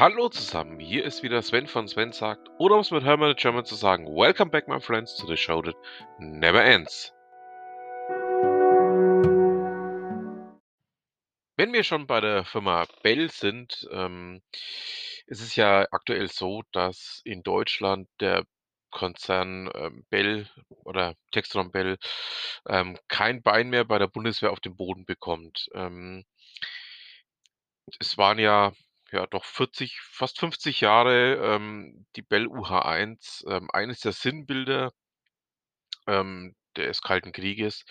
Hallo zusammen, hier ist wieder Sven von Sven sagt, oder um es mit Hermann German zu sagen, Welcome back my friends to the show that never ends. Wenn wir schon bei der Firma Bell sind, ähm, ist es ja aktuell so, dass in Deutschland der Konzern ähm, Bell oder Textron Bell ähm, kein Bein mehr bei der Bundeswehr auf den Boden bekommt. Ähm, es waren ja, ja doch 40, fast 50 Jahre ähm, die Bell UH-1, ähm, eines der Sinnbilder ähm, des Kalten Krieges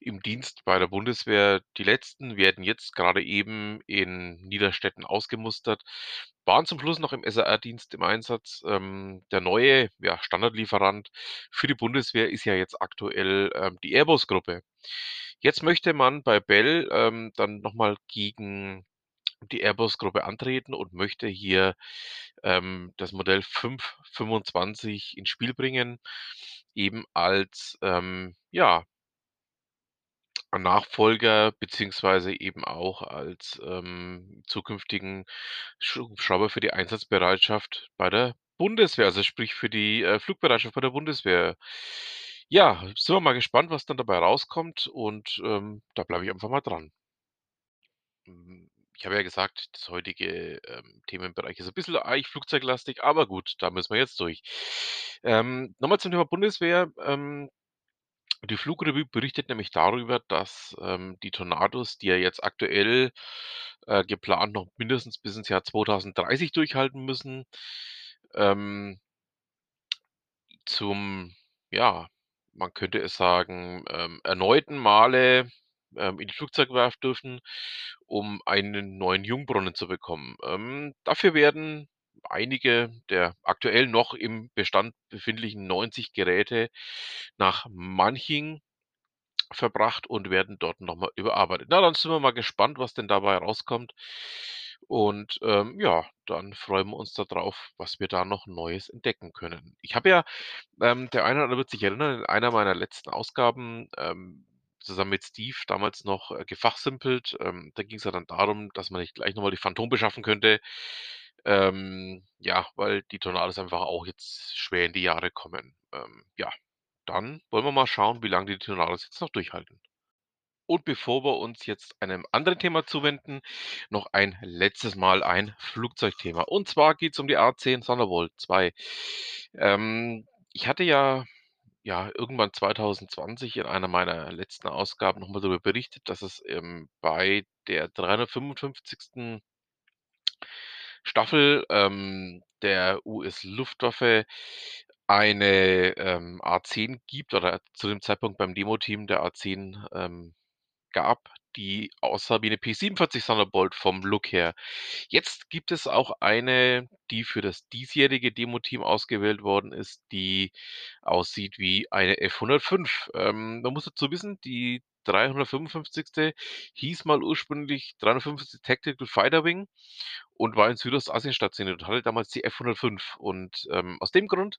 im Dienst bei der Bundeswehr. Die letzten werden jetzt gerade eben in Niederstetten ausgemustert, waren zum Schluss noch im SAR-Dienst im Einsatz. Ähm, der neue ja, Standardlieferant für die Bundeswehr ist ja jetzt aktuell ähm, die Airbus-Gruppe. Jetzt möchte man bei Bell ähm, dann nochmal gegen die Airbus-Gruppe antreten und möchte hier ähm, das Modell 525 ins Spiel bringen, eben als ähm, ja, Nachfolger beziehungsweise eben auch als ähm, zukünftigen Hubschrauber für die Einsatzbereitschaft bei der Bundeswehr, also sprich für die äh, Flugbereitschaft bei der Bundeswehr. Ja, sind wir mal gespannt, was dann dabei rauskommt und ähm, da bleibe ich einfach mal dran. Ich habe ja gesagt, das heutige, ähm, Themenbereich ist ein bisschen eigentlich flugzeuglastig, aber gut, da müssen wir jetzt durch. Ähm, noch zum Thema Bundeswehr. Ähm, die Flugrevue berichtet nämlich darüber, dass, ähm, die Tornados, die ja jetzt aktuell, äh, geplant noch mindestens bis ins Jahr 2030 durchhalten müssen, ähm zum, ja, man könnte es sagen, ähm, erneuten Male, ähm, in die Flugzeugwerft dürfen, um einen neuen Jungbrunnen zu bekommen. Ähm, dafür werden einige der aktuell noch im Bestand befindlichen 90 Geräte nach Manching verbracht und werden dort noch mal überarbeitet. Na, dann sind wir mal gespannt, was denn dabei rauskommt. Und, ähm, ja, dann freuen wir uns da drauf, was wir da noch Neues entdecken können. Ich habe ja, ähm, der eine oder andere wird sich erinnern, in einer meiner letzten Ausgaben, ähm, zusammen mit Steve damals noch, äh, gefachsimpelt. Ähm, da ging's ja dann darum, dass man nicht gleich noch mal die Phantom beschaffen könnte. Ähm, ja, weil die Tornados einfach auch jetzt schwer in die Jahre kommen. Ähm, ja, dann wollen wir mal schauen, wie lange die Tornados jetzt noch durchhalten. Und bevor wir uns jetzt einem anderen Thema zuwenden, noch ein letztes Mal ein Flugzeugthema. Und zwar geht es um die A10 Thunderbolt 2. Ähm, ich hatte ja ja, irgendwann 2020 in einer meiner letzten Ausgaben noch mal darüber berichtet, dass es, ähm, bei der 355. Staffel, ähm, der US-Luftwaffe eine, ähm, A10 gibt oder zu dem Zeitpunkt beim Demoteam der A10, ähm, gab, die aussah wie 'ne P-47 Thunderbolt vom Look her. Jetzt gibt es auch eine, die für das diesjährige Demoteam ausgewählt worden ist, die aussieht wie eine F-105. Ähm, man muss dazu wissen, die 355. hieß mal ursprünglich 355. Tactical Fighter Wing und war in Südostasien stationiert und hatte damals die F-105. Und, ähm, aus dem Grund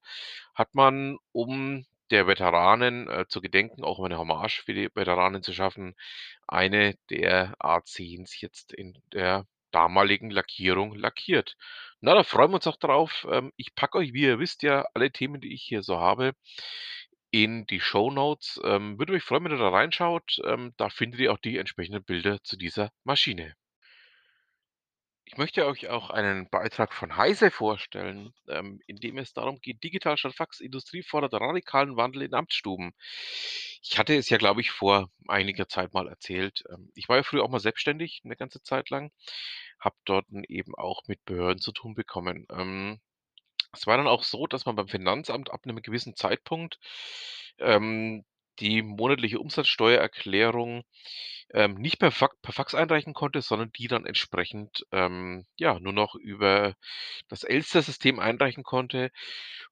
hat man, um der Veteranen, äh, zu gedenken, auch um eine Hommage für die Veteranen zu schaffen, eine der A10s jetzt in der damaligen Lackierung lackiert. Na, da freuen wir uns auch drauf. Ähm, ich packe euch, wie ihr wisst ja, alle Themen, die ich hier so habe, in die Shownotes. Ähm, würde mich freuen, wenn ihr da reinschaut. Ähm, da findet ihr auch die entsprechenden Bilder zu dieser Maschine. Ich möchte euch auch einen Beitrag von Heise vorstellen, ähm, in dem es darum geht, digital statt Fax, Industrie fordert radikalen Wandel in Amtsstuben. Ich hatte es ja, glaube ich, vor einiger Zeit mal erzählt. Ähm, ich war ja früher auch mal selbstständig eine ganze Zeit lang, habe dort eben auch mit Behörden zu tun bekommen. Ähm, es war dann auch so, dass man beim Finanzamt ab einem gewissen Zeitpunkt ähm, die monatliche Umsatzsteuererklärung ähm, nicht per Fax per Fax einreichen konnte, sondern die dann entsprechend, ähm, ja, nur noch über das Elster-System einreichen konnte.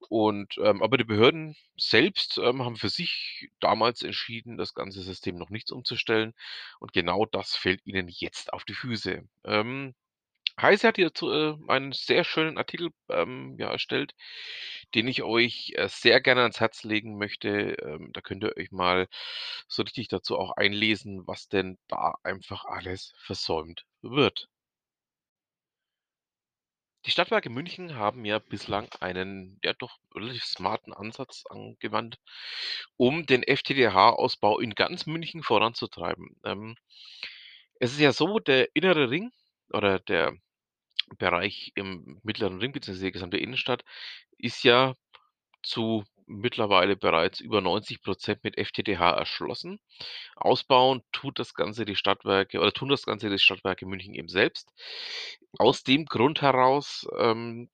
Und, ähm aber die Behörden selbst, ähm, haben für sich damals entschieden, das ganze System noch nicht umzustellen und genau das fällt ihnen jetzt auf die Füße. Ähm, Heise hat hierzu, äh, einen sehr schönen Artikel, ähm, ja, erstellt, den ich euch, äh, sehr gerne ans Herz legen möchte. Ähm, da könnt ihr euch mal so richtig dazu auch einlesen, was denn da einfach alles versäumt wird. Die Stadtwerke München haben ja bislang einen, ja doch relativ smarten Ansatz angewandt, um den FTTH-Ausbau in ganz München voranzutreiben. Ähm, es ist ja so, der innere Ring oder der Bereich im mittleren Ring beziehungsweise die gesamte Innenstadt ist ja zu mittlerweile bereits über 90% mit FTTH erschlossen. Ausbauen tut das Ganze die Stadtwerke oder tun das Ganze die Stadtwerke München eben selbst. Aus dem Grund heraus, ähm,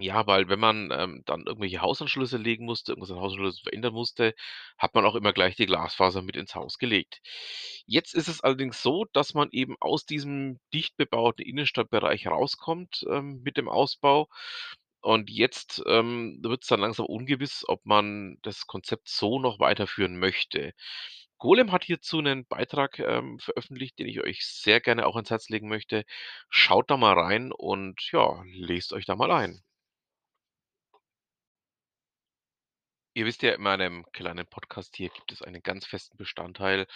ja, weil wenn man, ähm, dann irgendwelche Hausanschlüsse legen musste, irgendwas an Hausanschlüssen verändern musste, hat man auch immer gleich die Glasfaser mit ins Haus gelegt. Jetzt ist es allerdings so, dass man eben aus diesem dicht bebauten Innenstadtbereich rauskommt, ähm, mit dem Ausbau. Und jetzt, ähm, wird's dann langsam ungewiss, ob man das Konzept so noch weiterführen möchte. Golem hat hierzu einen Beitrag, ähm, veröffentlicht, den ich euch sehr gerne auch ans Herz legen möchte. Schaut da mal rein und ja, lest euch da mal ein. Ihr wisst ja, in meinem kleinen Podcast hier gibt es einen ganz festen Bestandteil,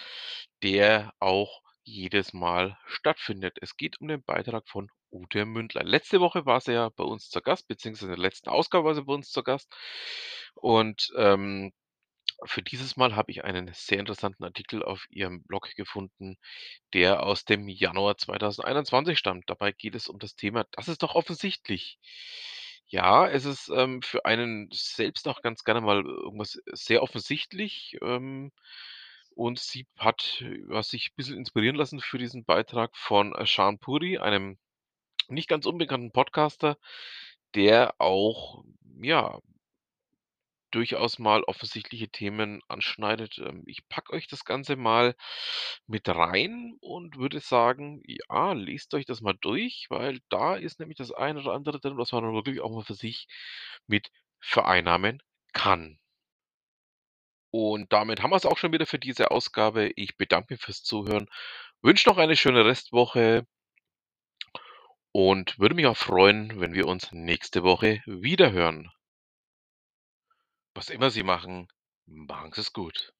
der auch jedes Mal stattfindet. Es geht um den Beitrag von Ute Mündlein. Letzte Woche war sie ja bei uns zu Gast, beziehungsweise in der letzten Ausgabe war sie bei uns zu Gast. Und, ähm, für dieses Mal habe ich einen sehr interessanten Artikel auf ihrem Blog gefunden, der aus dem Januar 2021 stammt. Dabei geht es um das Thema: „Das ist doch offensichtlich.“ Ja, es ist, ähm, für einen selbst auch ganz gerne mal irgendwas sehr offensichtlich, ähm, und sie hat, ja, sich bisschen inspirieren lassen für diesen Beitrag von, äh, Shaan Puri, einem nicht ganz unbekannten Podcaster, der auch, ja durchaus mal offensichtliche Themen anschneidet. Ähm, ich packe euch das Ganze mal mit rein und würde sagen, ja, lest euch das mal durch, weil da ist nämlich das eine oder andere drin, was man wirklich auch mal für sich mit vereinnahmen kann. Und damit haben wir's auch schon wieder für diese Ausgabe. Ich bedanke mich fürs Zuhören, wünsche noch eine schöne Restwoche und würde mich auch freuen, wenn wir uns nächste Woche wiederhören. Was immer Sie machen, machen Sie's gut.